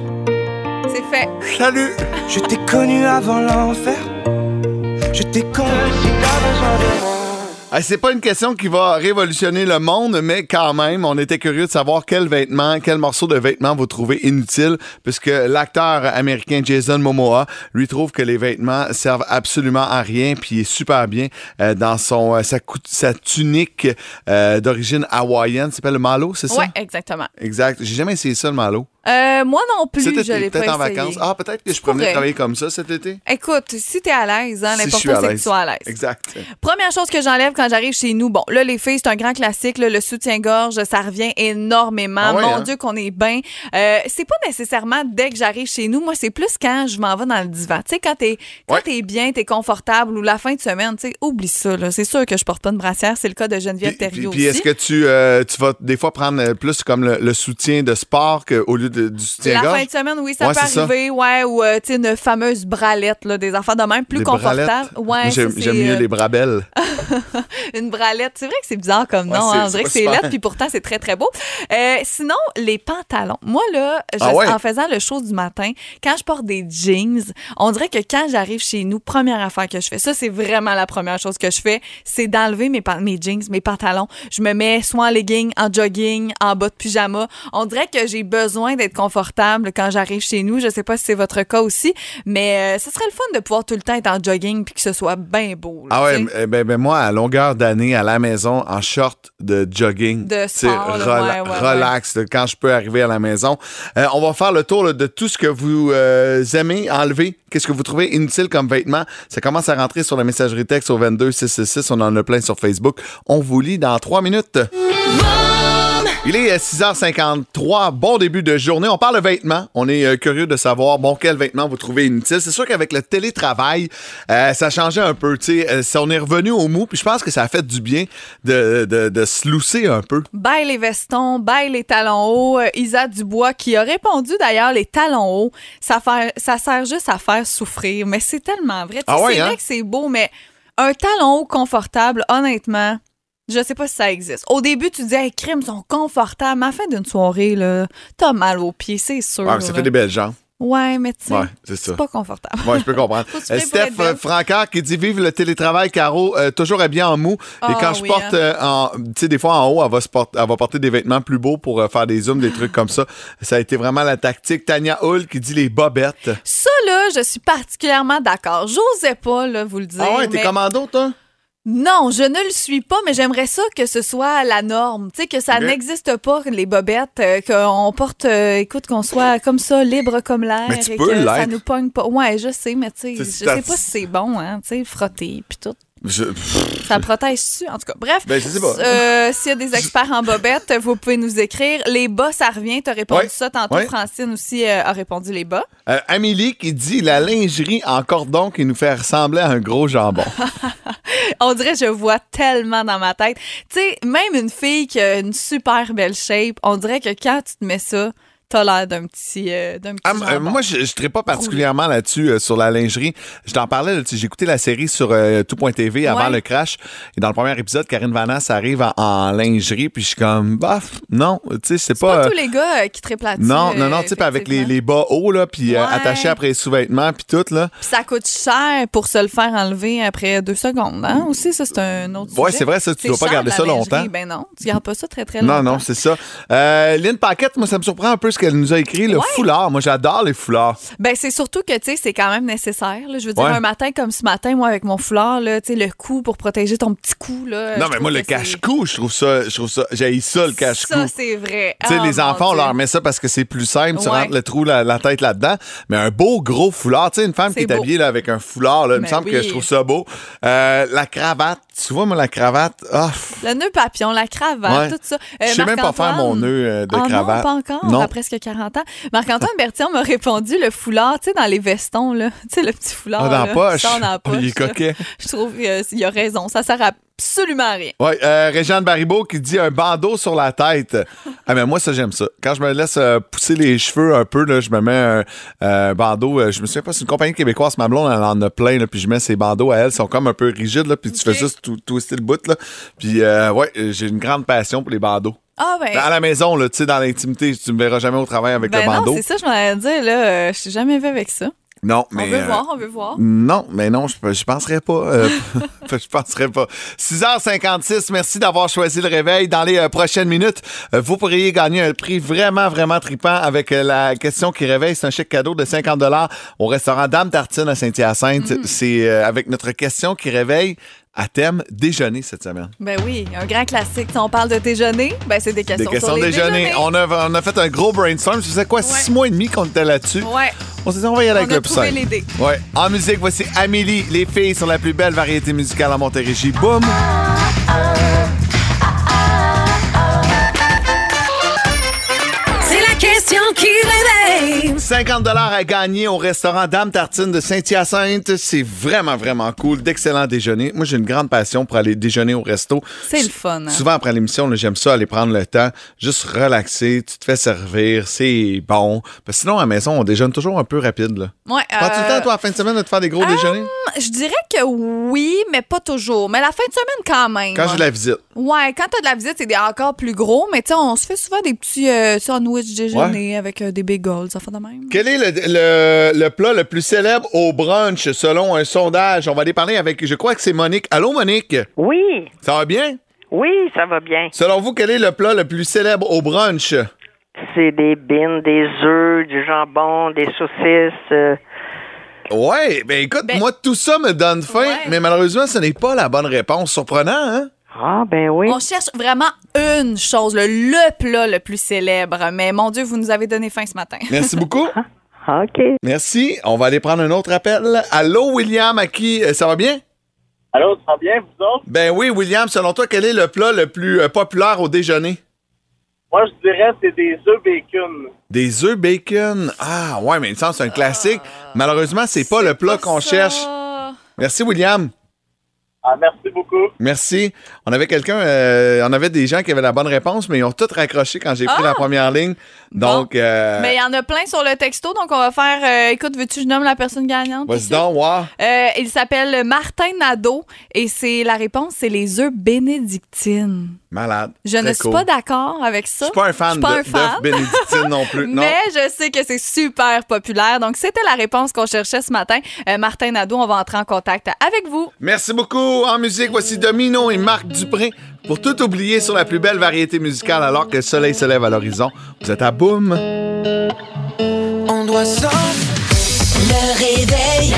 C'est fait. Salut! Je t'ai connu avant l'enfer. Je t'ai connu si t'as besoin de moi. C'est pas une question qui va révolutionner le monde, mais quand même, on était curieux de savoir quel vêtement, quel morceau de vêtement vous trouvez inutile, puisque l'acteur américain Jason Momoa lui trouve que les vêtements servent absolument à rien, puis il est super bien euh, dans son euh, sa, sa tunique euh, d'origine hawaïenne, s'appelle le malo, c'est ça? Ouais, exactement. Exact. J'ai jamais essayé ça le malo. Euh, moi non plus, Cet je été, l'ai pas peut-être en vacances. Ah, peut-être que je pourrais travailler comme ça cet été. Écoute, si t'es à l'aise, hein, je l'important à c'est que l'aise. tu sois à l'aise. Exact. Première chose que j'enlève quand j'arrive chez nous, bon, là, les filles, c'est un grand classique, là, le soutien-gorge, ça revient énormément. Ah ouais, Mon hein? Dieu, qu'on est bien. Euh, c'est pas nécessairement dès que j'arrive chez nous, moi, c'est plus quand je m'en vais dans le divan. Tu sais, quand t'es quand Ouais. t'es bien, t'es confortable ou la fin de semaine, tu sais, oublie ça. C'est sûr que je porte pas de brassière, c'est le cas de Geneviève Thériault puis- puis est-ce que tu, euh, tu vas des fois prendre plus comme le, le soutien de sport que, au lieu de- du La soutien-gorge? fin de semaine, oui, ça Ouais, peut c'est ça. arriver, ouais, ou, euh, tu sais, une fameuse bralette, là, des affaires de même, plus confortable. Ouais, J'aime mieux euh, les bras belles. <laughs> Une bralette. C'est vrai que c'est bizarre comme Ouais, nom. c'est- hein. On dirait que c'est lettre, puis pourtant, c'est très, très beau. Euh, sinon, les pantalons. Moi, là, je- Ah ouais? en faisant le show du matin, quand je porte des jeans, on dirait que quand j'arrive chez nous, première affaire que je fais, ça, c'est vraiment la première chose que je fais, c'est d'enlever mes, mes jeans, mes pantalons. Je me mets soit en legging, en jogging, en bas de pyjama. On dirait que j'ai besoin d'être confortable quand j'arrive chez nous. Je sais pas si c'est votre cas aussi, mais euh, ce serait le fun de pouvoir tout le temps être en jogging puis que ce soit bien beau. là, Ah ouais, tu sais. eh ben, ben moi, à longueur d'année, à la maison, en short de jogging. De c'est sport, là, rela- ouais, ouais, relax, quand je peux arriver à la maison. Euh, on va faire le tour là, de tout ce que vous euh, aimez enlever. Qu'est-ce que vous trouvez inutile comme vêtement? Ça commence à rentrer sur la messagerie texte au 22 666. On en a plein sur Facebook. On vous lit dans trois minutes. Il est euh, 6h53, bon début de journée. On parle de vêtements. On est euh, curieux de savoir, bon, quel vêtements vous trouvez inutile. C'est sûr qu'avec le télétravail, euh, ça changeait un peu. tu sais. Euh, on est revenu au mou, puis je pense que ça a fait du bien de, de, de se lousser un peu. Bye les vestons, bye les talons hauts. Euh, Isa Dubois qui a répondu d'ailleurs les talons hauts, ça, fait- ça sert juste à faire souffrir. Mais c'est tellement vrai. Tu sais, Ah ouais, c'est hein? vrai que c'est beau, mais un talon haut confortable, honnêtement, je sais pas si ça existe. Au début, tu disais, hey, crime, sont confortables. Mais à la fin d'une soirée, là, t'as mal aux pieds, c'est sûr. Ouais, ça là. fait des belles jambes. Ouais, mais tu sais, Ouais, c'est pas confortable. Ouais, je peux comprendre. <laughs> Euh, Steph euh, Francard qui dit Vive le télétravail, Caro, euh, toujours habillée en mou. Et Ah, quand je porte, hein. euh, en, tu sais, des fois en haut, elle va, se porter, elle va porter des vêtements plus beaux pour euh, faire des zooms, des trucs comme ça. Ça a été vraiment la tactique. Tania Hull qui dit les bobettes. Ça, là, je suis particulièrement d'accord. J'osais pas, là, vous le dire. Ah ouais, t'es mais- commando, toi? Non, je ne le suis pas, mais j'aimerais ça que ce soit la norme. Tu sais, que ça n'existe pas, les bobettes, euh, qu'on porte, euh, écoute, qu'on soit comme ça, libre comme l'air. Mais tu et peux que ça nous pogne pas. Ouais, je sais, mais tu sais, je sais pas si c'est bon, hein, tu sais, frotter puis tout. Je- Ça protège-tu? En tout cas, bref. Ben. Euh, S'il y a des experts en bobettes, vous pouvez nous écrire. Les bas, ça revient. T'as répondu Ouais. ça tantôt. Ouais. Francine aussi euh, a répondu les bas. Euh, Amélie qui dit la lingerie en cordon qui nous fait ressembler à un gros jambon. <laughs> On dirait je vois tellement dans ma tête. Tu sais, même une fille qui a une super belle shape, on dirait que quand tu te mets ça, t'as l'air d'un petit, euh, d'un petit Ah, euh, moi, je ne pas particulièrement là-dessus, euh, sur la lingerie. Je t'en parlais, j'ai écouté la série sur euh, tout.tv avant Ouais. le crash. Et dans le premier épisode, Karine Vanasse arrive en, en lingerie, puis je suis comme, bah, non, tu sais, c'est pas. pas tous les gars qui triplent là-dessus. non, non, non, tu sais, avec les, les bas hauts, là, puis Ouais. attachés après les sous-vêtements, puis tout, là. Puis ça coûte cher pour se le faire enlever après deux secondes. Hein? Aussi, ça, c'est un autre Ouais, c'est vrai, ça, tu dois pas garder ça lingerie. longtemps. Ben non, tu gardes pas ça très, très longtemps. Non, non, c'est ça. Lynn Paquette, moi, ça me surprend un peu ce qu'elle nous a écrit, le Ouais. foulard. Moi, j'adore les foulards. Ben, c'est surtout que, tu sais, c'est quand même nécessaire. là. Je veux dire, Ouais. un matin comme ce matin, moi, avec mon foulard, là, tu sais, le cou pour protéger ton petit cou, là. non, je mais trouve moi, le que cache-cou, je trouve ça, je trouve ça, j'ai ça, le cache-cou. Ça, c'est vrai. Tu sais, Oh, les mon enfants, on Dieu. leur met ça parce que c'est plus simple. Tu Ouais. rentres le trou, la, la tête là-dedans. Mais un beau gros foulard. Tu sais, une femme qui C'est est beau. habillée là, avec un foulard, là, il me Ben semble que oui. je trouve ça beau. Euh, la cravate. Tu vois, moi, la cravate, ah, Le nœud papillon, la cravate, Ouais. tout ça. Euh, je sais même pas faire mon nœud euh, de Ah cravate. non, pas encore, Non. à presque 40 ans. Marc-Antoine <laughs> Bertillon m'a répondu le foulard, tu sais, dans les vestons, là. <laughs> Tu sais, le petit foulard. Ah, dans la là, poche. dans la poche. <laughs> Il est coquet. Je trouve qu'il a raison. Ça sert absolument rien. Oui, euh, Réjeanne Baribeau qui dit un bandeau sur la tête. ah, mais moi, ça, j'aime ça. Quand je me laisse euh, pousser les cheveux un peu, là, je me mets un euh, bandeau. euh, je me souviens pas, c'est une compagnie québécoise, ma blonde, elle en a plein, là, puis je mets ces bandeaux à elle. Ils sont comme un peu rigides, là, puis tu fais juste tout, twister le bout. Là. Puis, ouais, j'ai une grande passion pour les bandeaux. Ah, ben. À la maison, là, tu sais, dans l'intimité, tu me verras jamais au travail avec ben le non, bandeau. c'est ça, je m'en dire, là. euh, je suis jamais vu avec ça. Non, mais. on veut euh, voir, on veut voir. Non, mais non, je, je penserais pas. euh, <laughs> je penserais pas. 6h56, merci d'avoir choisi le réveil. Dans les euh, prochaines minutes, euh, vous pourriez gagner un prix vraiment, vraiment tripant avec la question qui réveille. C'est un chèque cadeau de 50 au restaurant Dame Tartine à Saint-Hyacinthe. Mm. C'est euh, avec notre question qui réveille à thème déjeuner cette semaine. Ben oui, un grand classique. Si on parle de déjeuner, ben c'est des questions, Des questions sur les déjeuner. déjeuners. On a, on a fait un gros brainstorm. Ça faisait quoi, six mois et demi qu'on était là-dessus? Ouais, On s'est dit, on va y aller on avec a le plus trouvé simple. l'idée. Ouais. En musique, voici Amélie. Les filles sont la plus belle variété musicale à Montérégie. Boum! C'est 50 à gagner au restaurant Dame Tartine de Saint-Hyacinthe. C'est vraiment, vraiment cool. D'excellents déjeuners. Moi, j'ai une grande passion pour aller déjeuner au resto. C'est le fun. hein? Souvent après l'émission, j'aime ça, aller prendre le temps, juste relaxer, tu te fais servir, c'est bon. Parce que sinon, à la maison, on déjeune toujours un peu rapide. Là. Ouais, Prends-tu le euh, temps, toi, à la fin de semaine, de te faire des gros déjeuners? Je dirais que oui, mais pas toujours. Mais la fin de semaine, quand même. Quand j'ai de la visite. Ouais, quand t'as de la visite, c'est encore plus gros, mais tu sais, on se fait souvent des petits euh, sandwichs déjeuner avec euh, des bagels, ça fait de même. Quel est le, le- le plat le plus célèbre au brunch selon un sondage? On va aller parler avec, je crois que c'est Monique. Allô, Monique? Oui, Ça va bien? oui, ça va bien. Selon vous, quel est le plat le plus célèbre au brunch? C'est des bines, des œufs, du jambon, des saucisses. euh, Ouais, ben écoute, Ben- moi, tout ça me donne faim, Ouais. mais malheureusement, ce n'est pas la bonne réponse. Surprenant, hein? Ah, ben oui. On cherche vraiment une chose, le, le plat le plus célèbre. Mais mon Dieu, vous nous avez donné faim ce matin. <laughs> Merci beaucoup. OK. Merci. On va aller prendre un autre appel. Allô, William, à qui? euh, Ça va bien? Allô, ça va bien, vous autres? Ben oui, William, selon toi, quel est le plat le plus euh, populaire au déjeuner? Moi, je dirais que c'est des œufs bacon. Des œufs bacon. Ah, ouais, mais il me semble que c'est un classique. Malheureusement, c'est pas le plat qu'on cherche. Merci, William. Ah, merci beaucoup. Merci. On avait quelqu'un, euh, on avait des gens qui avaient la bonne réponse, mais ils ont tous raccroché quand j'ai pris Ah! la première ligne. Donc, euh, Mais il y en a plein sur le texto, donc on va faire. euh, écoute, veux-tu que je nomme la personne gagnante? vas-y donc, wow. Euh, il s'appelle Martin Nadeau et c'est la réponse, c'est les œufs bénédictines. Malade. Je ne suis cool. pas d'accord avec ça. Je suis pas un fan Je suis pas de- un fan. d'œufs bénédictines non plus. <laughs> Non. Mais je sais que c'est super populaire. Donc, c'était la réponse qu'on cherchait ce matin. Euh, Martin Nadeau, on va entrer en contact avec vous. Merci beaucoup. En musique, voici Domino et Marc Dupré pour tout oublier sur la plus belle variété musicale alors que le soleil se lève à l'horizon. Vous êtes à Boom. On doit s'en. Le réveil.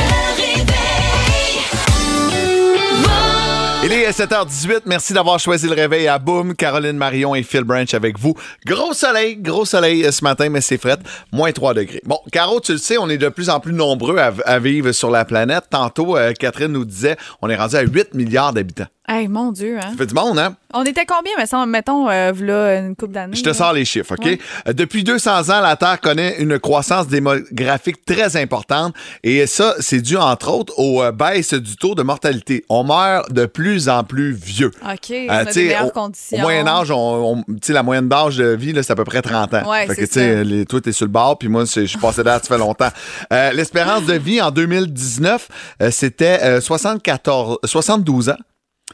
Il est 7h18. Merci d'avoir choisi le réveil à Boom. Caroline Marion et Phil Branch avec vous. Gros soleil, gros soleil euh, ce matin, mais c'est fret. Moins 3 degrés. Bon, Caro, tu le sais, on est de plus en plus nombreux à, vivre sur la planète. Tantôt, euh, Catherine nous disait, on est rendu à 8 milliards d'habitants. Hey, mon Dieu, hein? Ça fait du monde, hein? On était combien, mais ça, mettons, euh, v'là une couple d'années? Je te là? sors les chiffres, OK? Ouais. Euh, Depuis 200 ans, la Terre connaît une croissance démographique très importante et ça, c'est dû entre autres aux euh, baisses du taux de mortalité. On meurt de plus en plus vieux. OK, on Euh, a tu des meilleures au, conditions. au Moyen Âge, on, on- tu sais, la moyenne d'âge de vie, là, c'est à peu près 30 ans. Ouais, fait que, tu sais, toi, t'es sur le bord, puis moi, je suis passé là, ça fait longtemps. Euh, L'espérance de vie en 2019, euh, c'était euh, 74, 72 ans.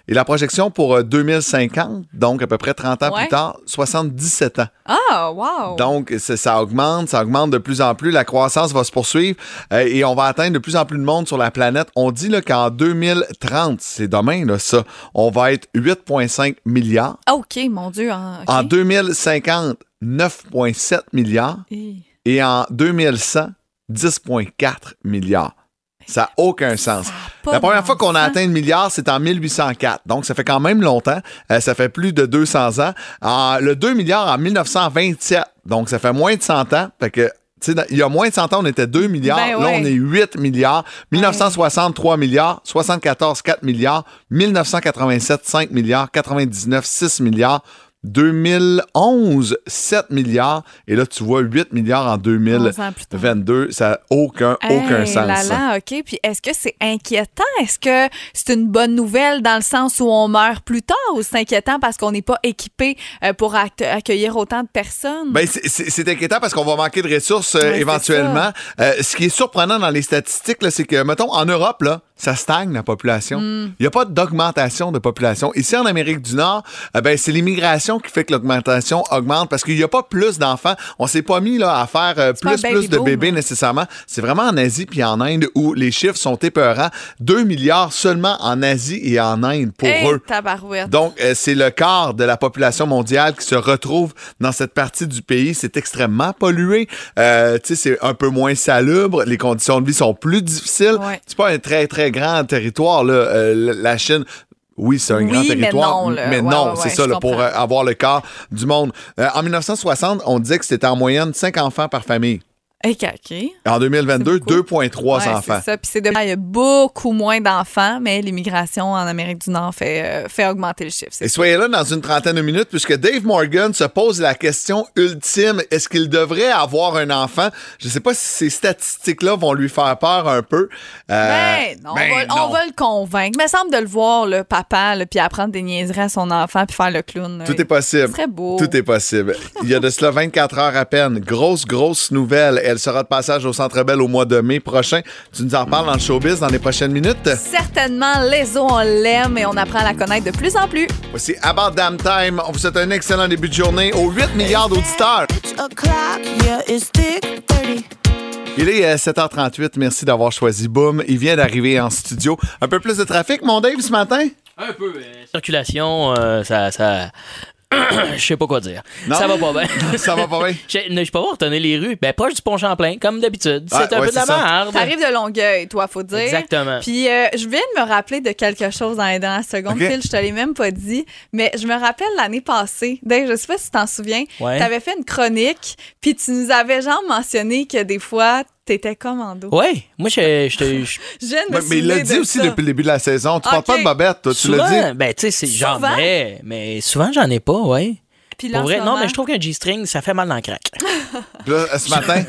Et la projection pour euh, 2050, donc à peu près 30 ans Ouais. plus tard, 77 ans. Ah, wow! Donc, ça, augmente, ça augmente de plus en plus. La croissance va se poursuivre euh, et on va atteindre de plus en plus de monde sur la planète. On dit qu'en 2030, c'est demain, là, ça, on va être 8,5 milliards. Ah, OK, mon Dieu. hein. En 2050, 9,7 milliards. Hi. Et en 2100, 10,4 milliards. Ça n'a aucun sens. La première fois qu'on a atteint le milliard, c'est en 1804. Donc, ça fait quand même longtemps. Euh, ça fait plus de 200 ans. Le 2 milliards en 1927. Donc, ça fait moins de 100 ans. Fait que, tu sais, dans- il y a moins de 100 ans, on était 2 milliards. Ben Là, on est 8 milliards. 1960, 3 milliards. 74, 4 milliards. 1987, 5 milliards. 99, 6 milliards. 2011, 7 milliards. Et là, tu vois 8 milliards en 11 ans plus tard. 2022. Ça n'a aucun, aucun Hey sens. là là, OK. Puis est-ce que c'est inquiétant? Est-ce que c'est une bonne nouvelle dans le sens où on meurt plus tard ou c'est inquiétant parce qu'on n'est pas équipé euh, pour accueillir autant de personnes? Ben, c'est- inquiétant parce qu'on va manquer de ressources euh, éventuellement. Euh, ce qui est surprenant dans les statistiques, c'est que, mettons, en Europe, là, ça stagne la population. Hmm. Il n'y a pas d'augmentation de population. Ici, en Amérique du Nord, euh, ben, c'est l'immigration qui fait que l'augmentation augmente parce qu'il n'y a pas plus d'enfants. On s'est pas mis là, à faire euh, plus, plus de boom, bébés hein. nécessairement. C'est vraiment en Asie puis en Inde où les chiffres sont épeurants. 2 milliards seulement en Asie et en Inde pour Hey, eux. tabarouette. Donc, euh, c'est le quart de la population mondiale qui se retrouve dans cette partie du pays. C'est extrêmement pollué. Euh, c'est un peu moins salubre. Les conditions de vie sont plus difficiles. Ouais. C'est pas un très, très grand territoire, là. Euh, la Chine. Oui, c'est un Oui, grand mais territoire. non, mais Ouais, non, ouais, c'est ouais, ça, là, pour euh, avoir le quart du monde. Euh, en 1960, on disait que c'était en moyenne 5 enfants par famille. En 2022, C'est beaucoup. 2,3 Ouais, enfants. C'est ça. Puis c'est de... Il y a beaucoup moins d'enfants, mais l'immigration en Amérique du Nord fait, euh, fait augmenter le chiffre. c'est Et soyez là dans une trentaine de minutes puisque Dave Morgan se pose la question ultime. Est-ce qu'il devrait avoir un enfant? Je ne sais pas si ces statistiques-là vont lui faire peur un peu. Euh, Ben, non, ben on, va, non. on va le convaincre. Mais il semble de le voir, le papa, là, puis apprendre des niaiseries à son enfant, puis faire le clown. Tout est possible. Ce serait beau. Tout est possible. Il y a de cela 24 heures à peine. Grosse, grosse nouvelle. Elle sera de passage au Centre Bell au mois de mai prochain. Tu nous en parles dans le showbiz dans les prochaines minutes. Certainement, les on l'aime et on apprend à la connaître de plus en plus. Voici About Damn Time. On vous souhaite un excellent début de journée aux 8 milliards d'auditeurs. o'clock, yeah, it's thick 30. Il est euh, 7h38. Merci d'avoir choisi Boom. Il vient d'arriver en studio. Un peu plus de trafic, mon Dave, ce matin? Un peu. euh, circulation, euh, ça. ça... <coughs> Je sais pas quoi dire. Non? Ça va pas bien. <laughs> Ça va pas bien? <laughs> Je ne peux pas retenir les rues. Ben, proche du pont Champlain, comme d'habitude. Ah, C'est un ouais, peu de la merde. T'arrives de Longueuil, toi, faut dire. Exactement. Puis euh, je viens de me rappeler de quelque chose dans les dernières secondes. OK. Phil, je te l'ai même pas dit, mais je me rappelle l'année passée. Dave, je sais pas si tu t'en souviens. Ouais. Tu avais fait une chronique, puis tu nous avais genre mentionné que des fois, t'étais commando. Ouais, moi, <laughs> je, me Ouais, mais il l'a dit de aussi ça. depuis le début de la saison. Tu parles pas de Babette, toi. Tu l'as dit. ben, tu sais, c'est- j'en ai, mais souvent, j'en ai pas, ouais. Puis là, Pour vrai, non, mais je trouve qu'un G-string, ça fait mal dans le crack. Puis là, ce <laughs> matin,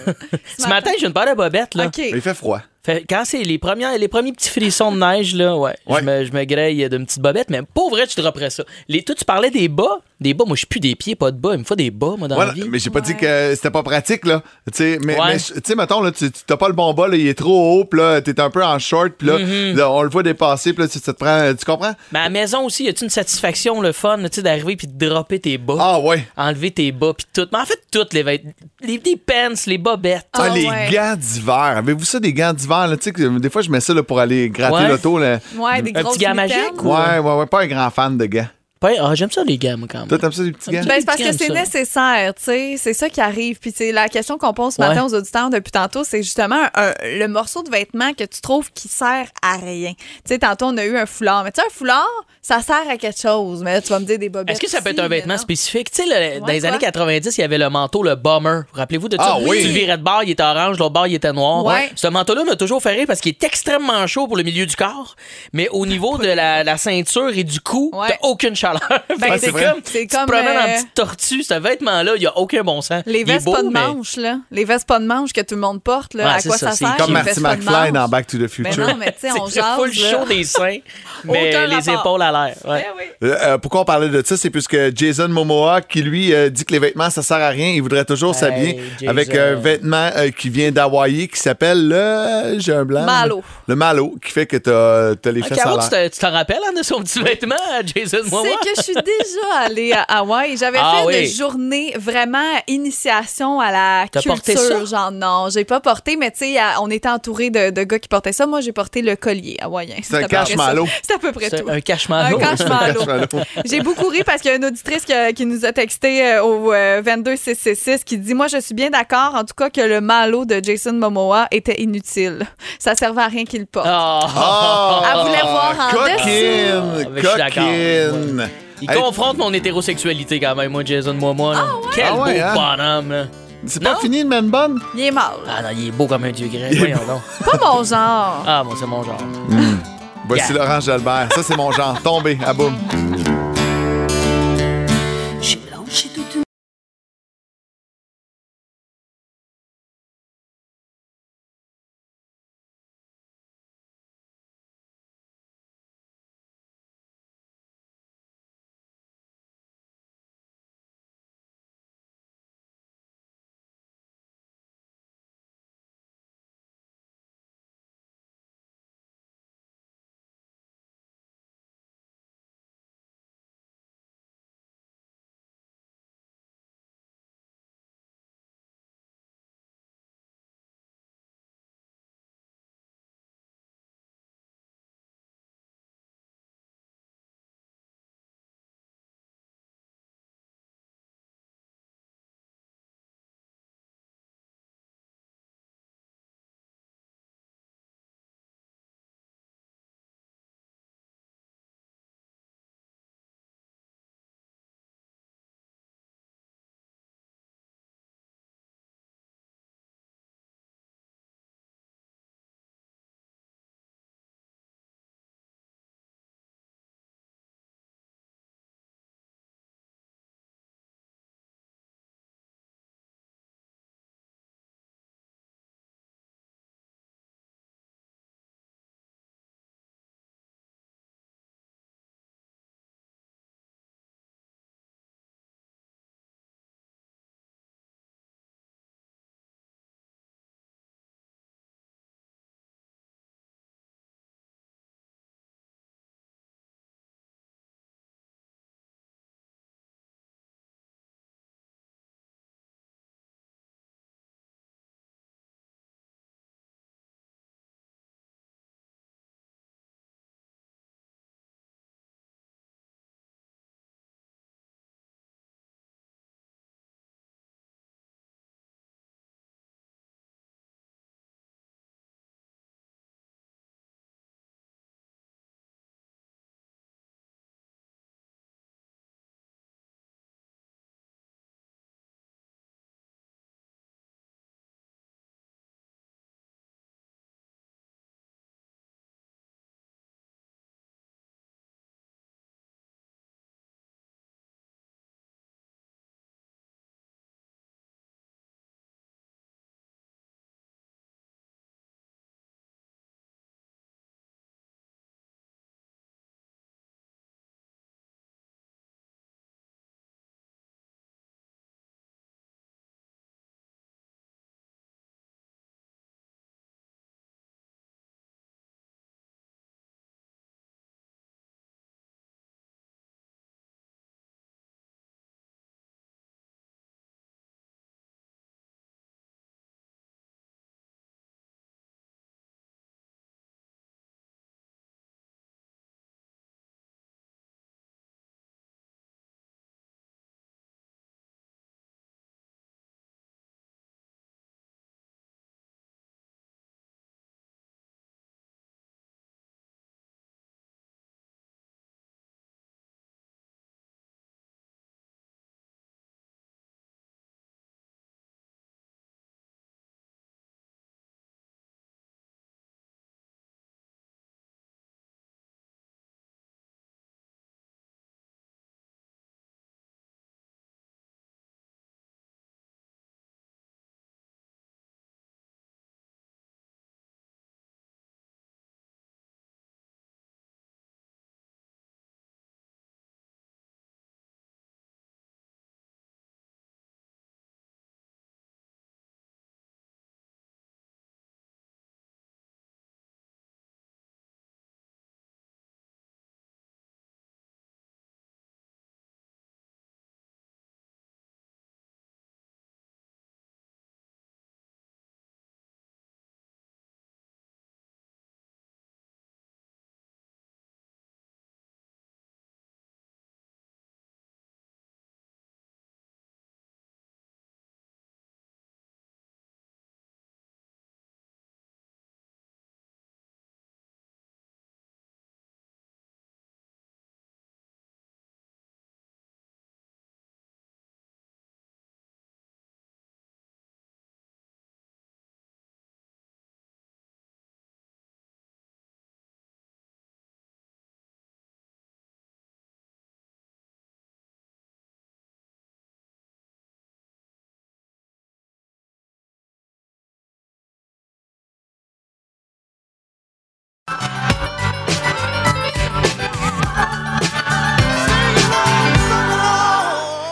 Ce matin, j'ai une paire de bobettes, là. OK. il fait froid. Fait, quand c'est les, premières, les premiers petits frissons de neige, là, ouais, Ouais. Je, me, je me graille d'une petite bobette, mais pour vrai, tu dropperais ça. Les, toi, tu parlais des bas. Des bas, moi, je suis plus des pieds, pas de bas. Il me faut des bas, moi, dans Ouais, la vie. mais j'ai pas dit que c'était pas pratique, là. Tu sais, mais, Ouais. mais, tu sais, mettons, là, tu t'as pas le bon bas, là, il est trop haut, puis là, t'es un peu en short, puis là, Mhm. là, on le voit dépasser, puis là, tu, ça te prend. Tu comprends? Mais à la maison aussi, y a-tu une satisfaction, le fun, tu sais, d'arriver puis de dropper tes bas? Ah, ouais. Enlever tes bas puis tout. Mais en fait, toutes les vêtements. Les, les pants, les bobettes. Ah, Ah, les ouais. gants d'hiver. Avez-vous ça, des gants d'hiver, là? Tu sais, que des fois, je mets ça, là, pour aller gratter Ouais. l'auto, là. Ouais, des Un grosses petit gars mitaines. magique ou- Ouais, ouais, ouais, pas un grand fan de gants. Ouais, ah, j'aime ça, les moi, quand même. Toi, t'aimes ça, les petits petit- Ben, c'est parce que c'est nécessaire, tu sais. C'est ça qui arrive. Puis, c'est la question qu'on pose ce matin aux auditeurs depuis tantôt, c'est justement un- le morceau de vêtement que tu trouves qui sert à rien. Tu sais, tantôt, on a eu un foulard. Mais tu sais, un foulard, ça sert à quelque chose. Mais là, tu vas me dire des bobettes. Est-ce que ça peut être un vêtement spécifique? Tu sais, dans les quoi? années 90, il y avait le manteau, le bomber. Rappelez-vous de ça? Ah oui. Tu le virais de bord, il était orange, l'autre bord, il était noir. Ouais. Ce manteau-là m'a toujours fait rire parce qu'il est extrêmement chaud pour le milieu du corps, mais au niveau de la, la ceinture et du cou, Ouais. t'as aucune chaleur. <laughs> Ben, c'est comme, C'est tu te comme, en euh, petite tortue, ce vêtement-là, il y a aucun bon sens. Les vestes beau, pas de mais- manches, là. Les vestes pas de manches que tout le monde porte, là. Ouais, à quoi ça, ça, c'est sert? Comme Marty McFly dans? Back to the Mais Future. non, mais tu sais, on full jase, chaud des seins, <laughs> mais Aucun les rapport. épaules à l'air. Ouais. Eh oui. Euh, euh, pourquoi on parlait de ça? C'est puisque Jason Momoa, qui lui euh, dit que les vêtements, ça sert à rien, il voudrait toujours Hey, s'habiller avec un vêtement qui vient d'Hawaï, qui s'appelle le... J'ai un blanc. Malo. Le malo, qui fait que t'as as les Ah, fesses à Caro, tu l'air. te- tu t'en rappelles hein, de son petit vêtement, Jason Momoa? C'est <laughs> que je suis déjà allée à Hawaï. J'avais Ah fait oui. une journée vraiment initiation à la culture. porté ça? Genre, non, j'ai pas porté, mais tu sais, on était entouré de, de gars qui portaient ça. Moi, j'ai porté le collier hawaïen. C'est un à peu près cache-malo. C'est à peu près tout. un cache-malo. Un cache-malo. <laughs> J'ai beaucoup ri parce qu'il y a une auditrice qui, nous a texté euh, au euh, 22666 qui dit Moi, je suis bien d'accord, en tout cas, que le malo de Jason Momoa était inutile. Ça servait à rien qu'il porte. Ah. Ah! Elle voulait voir en coquine, dessous. Suis d'accord. coquine. Il Hey, confronte mon hétérosexualité quand même, moi, Jason, moi, moi. Là. Quel Ah ouais, beau hein? bonhomme, là. C'est pas fini, le man bun? Il est mal. Ah non, il est beau comme un dieu grec. Voyons donc. <laughs> Pas mon genre. Ah, moi, c'est mon genre. Voici Yeah. Laurent Jalbert. Ça, c'est mon genre. Tombé, à boum.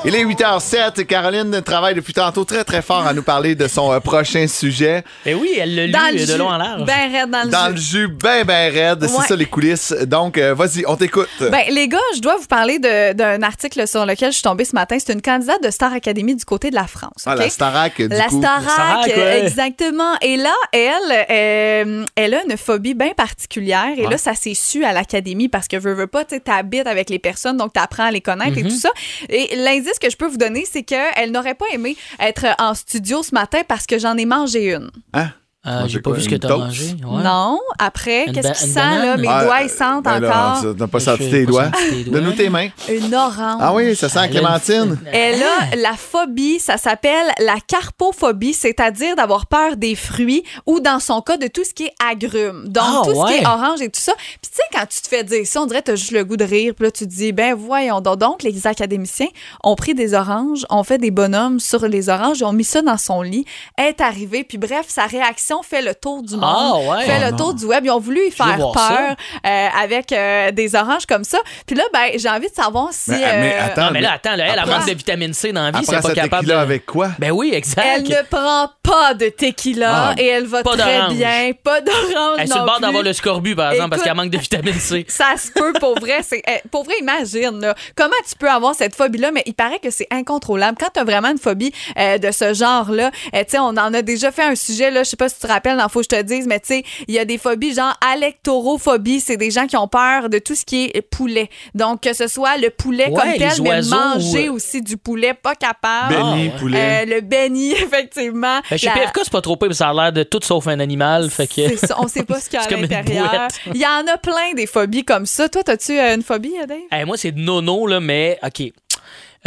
Il est 8h07. Caroline travaille depuis tantôt très, très fort à nous parler de son euh, prochain sujet. Ben oui, elle l'a lu Dans le de jus. long en large. Ben raide dans le Dans jus. le jus, ben, ben raide. Ouais. C'est ça, les coulisses. Donc, euh, vas-y, on t'écoute. Ben, les gars, je dois vous parler de- d'un article sur lequel je suis tombée ce matin. C'est une candidate de Star Academy du côté de la France. ah, OK? la Starac, du La coup. Starac, Starac, ouais. exactement. Et là, elle, euh, elle a une phobie bien particulière. Et Ouais. là, ça s'est su à l'académie parce que veux, veux pas, tu habites avec les personnes, donc tu apprends à les connaître et Mhm. tout ça. Et l'indice que je peux vous donner, c'est qu'elle n'aurait pas aimé être en studio ce matin parce que j'en ai mangé une. Hein? Ah, J'ai pas quoi, vu ce que toast? mangé. Ouais. Non. Après, qu'est-ce qui sent, là? Mes Ah, doigts, ils sentent ben là, encore. ça- T'as pas Je senti sais tes pas doigts? senti tes doigts. Donne-nous tes mains. Une orange. Ah oui, ça sent la Elle a une- clémentine. Elle a <laughs> la phobie, ça s'appelle la carpophobie, c'est-à-dire d'avoir peur des fruits ou dans son cas de tout ce qui est agrumes. Donc Ah, tout ce qui est orange et tout ça. Puis tu sais quand tu te fais dire ça, on dirait que tu as juste le goût de rire, puis là tu te dis ben voyons donc. Donc les académiciens ont pris des oranges, ont fait des bonhommes sur les oranges, ils ont mis ça dans son lit, elle est arrivée puis bref, sa réaction fait le tour du monde. Ah, ouais. Fait Oh, le tour du web, ils ont voulu y faire peur euh, avec euh, des oranges comme ça. Puis là ben j'ai envie de savoir si Mais, mais euh, attends, Non, mais là, attends, là, elle, elle Après- manque de vitamine C dans la vie, Après c'est pas capable de... tequila avec quoi? Ben oui, exact. Elle ne prend pas de tequila Ah, et elle va pas très d'orange. bien. Pas d'orange. Elle est sur le non bord plus. d'avoir le scorbut, par exemple, parce qu'elle manque de vitamine C. <laughs> Ça se peut pour vrai. C'est, eh, pour vrai, imagine, là, comment tu peux avoir cette phobie-là, mais il paraît que c'est incontrôlable. Quand tu as vraiment une phobie euh, de ce genre-là, euh, tu sais, on en a déjà fait un sujet, là, je sais pas si tu te rappelles, dans Faut que je te dise, mais tu sais, il y a des phobies genre alectorophobie. C'est des gens qui ont peur de tout ce qui est poulet. Donc, que ce soit le poulet Ouais, comme tel, mais manger ou- aussi du poulet, pas capable. Béni, ouais. poulet. Euh, le béni, <laughs> effectivement. Ben, chez La- PFK, c'est pas trop pire, ça a l'air de tout sauf un animal. Fait que... C'est ça, on sait pas ce qu'il y a <laughs> à l'intérieur. Il y en a plein des phobies comme ça. Toi, as-tu euh, une phobie, Dave? Hey, moi, c'est nono, là, mais OK.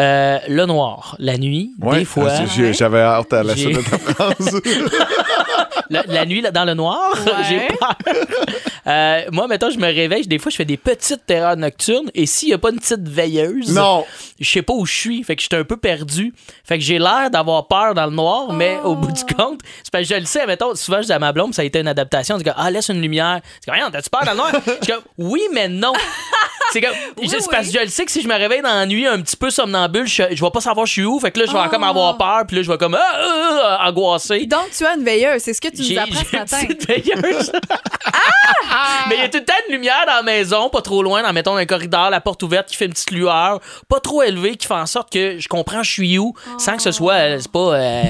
Euh, le noir, la nuit, Ouais, des fois. ah, J'avais hâte à la suite de phrase. La, la nuit, là, dans le noir, <laughs> Ouais. j'ai peur. <laughs> Euh, moi, mettons, je me réveille, des fois, je fais des petites terreurs nocturnes. Et s'il n'y a pas une petite veilleuse, non. je sais pas où je suis. Fait que je suis un peu perdu. Fait que j'ai l'air d'avoir peur dans le noir, mais au bout du compte, c'est parce que je le sais, mettons, souvent, je dis à ma blonde, ça a été une adaptation. C'est comme, ah, laisse une lumière. C'est comme, t'as-tu peur dans le noir? Je comme, oui, mais non. C'est comme, je- c'est parce que je le sais que si je me réveille dans la nuit un petit peu somnambule, je, je vais pas savoir je suis où. Fait que là, je vais Ah. comme avoir peur, puis là, je vais comme, ah, ah, ah, angoisser. Donc, tu as une veilleuse. C'est ce que tu J'ai nous apprends ce une matin. petite veilleuse. Mais il y a tout le temps une lumière dans la maison, pas trop loin, dans, mettons, un corridor, la porte ouverte qui fait une petite lueur, pas trop élevée, qui fait en sorte que je comprends je suis où, sans que ce soit, euh, c'est pas euh,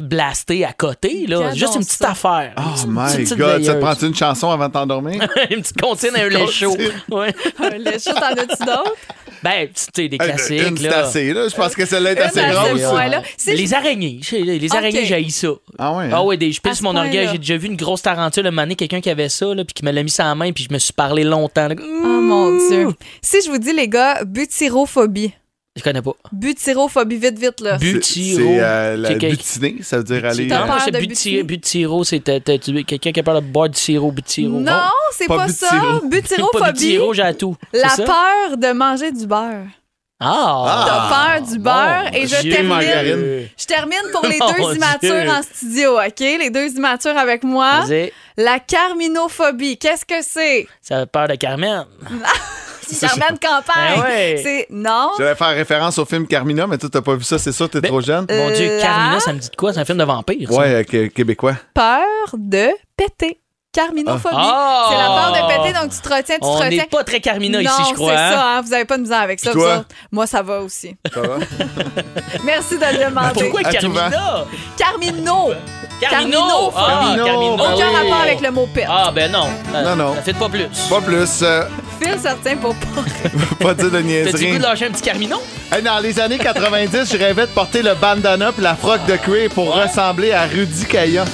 blasté à côté, là. Juste une petite ça. affaire. Oh my petite- petite God, ça te veilleuse. prend une chanson avant de t'endormir? <laughs> une petite comptine, un lait chaud. Ouais. Le chat, t'en as-tu d'autres? Ben, tu sais, des Hey, classiques, Une, c'est là. assez, là. Je pense que celle-là est Une assez grosse. les je- araignées. Les araignées, j'ai ça. Ah ouais? Ah ouais, des, je pisse mon orgueil. J'ai déjà vu une grosse tarentule un quelqu'un qui avait ça, là, puis qui me l'a mis sur la main, puis je me suis parlé longtemps. là. Oh mon Dieu. Si je vous dis, les gars, butyrophobie. Je connais pas. Butyrophobie, vite, vite, là. Bu- C'est Butiro. c'est, euh, la C'est quel- butiner, ça veut dire aller... T'as euh, peur c'est de butiner? c'est t'as- t'as- tu- quelqu'un qui a peur de boire du sirop, but de sirop. Non, c'est Pas pas, butyro. ça. <laughs> Pas but de Butyrophobie. sirop, j'ai à tout. La C'est ça? peur de manger du beurre. Ah! T'as peur du beurre bon. et je Dieu, termine. margarine. Je termine pour les <laughs> Mon deux immatures Dieu. en studio, OK? Les deux immatures avec moi. Vas-y. La carminophobie, qu'est-ce que c'est? Ça a peur de Carmen. <laughs> Germaine Campagne. Ben ouais. C'est non. J'allais faire référence au film Carmina, mais toi, t'as pas vu ça, c'est sûr, t'es Ben, trop jeune. Mon Dieu, La- Carmina, ça me dit de quoi? C'est un film de vampire. ça. Ouais, euh, qué- québécois. Peur de péter. Carminophobie. Ah. C'est la peur de péter, donc tu te retiens, tu te On retiens. n'est pas très Carmina non, ici, je crois. c'est hein? ça, hein, vous avez pas de misère avec ça. Toi? Moi, ça va aussi. Ça va? <laughs> Merci de le demander. Pourquoi. Carmina? Carmino. Carmino! Carmino, Ah, Carmino. Carmino. Aucun oui. rapport avec le mot pète. Ah, ben non. Non, non. Ça fait pas plus. Pas plus. euh, Phil retient pour pas. <laughs> pas dire de T'as-tu niaiserie. goût de lâcher un petit Carmino? Hey, dans les années 90, je rêvais de porter le bandana puis la froc de cuir pour ressembler à Rudy Kaya.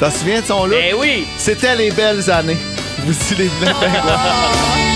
T'en souviens de son look? Ben oui! C'était les belles années. Voici les pingouins. <laughs>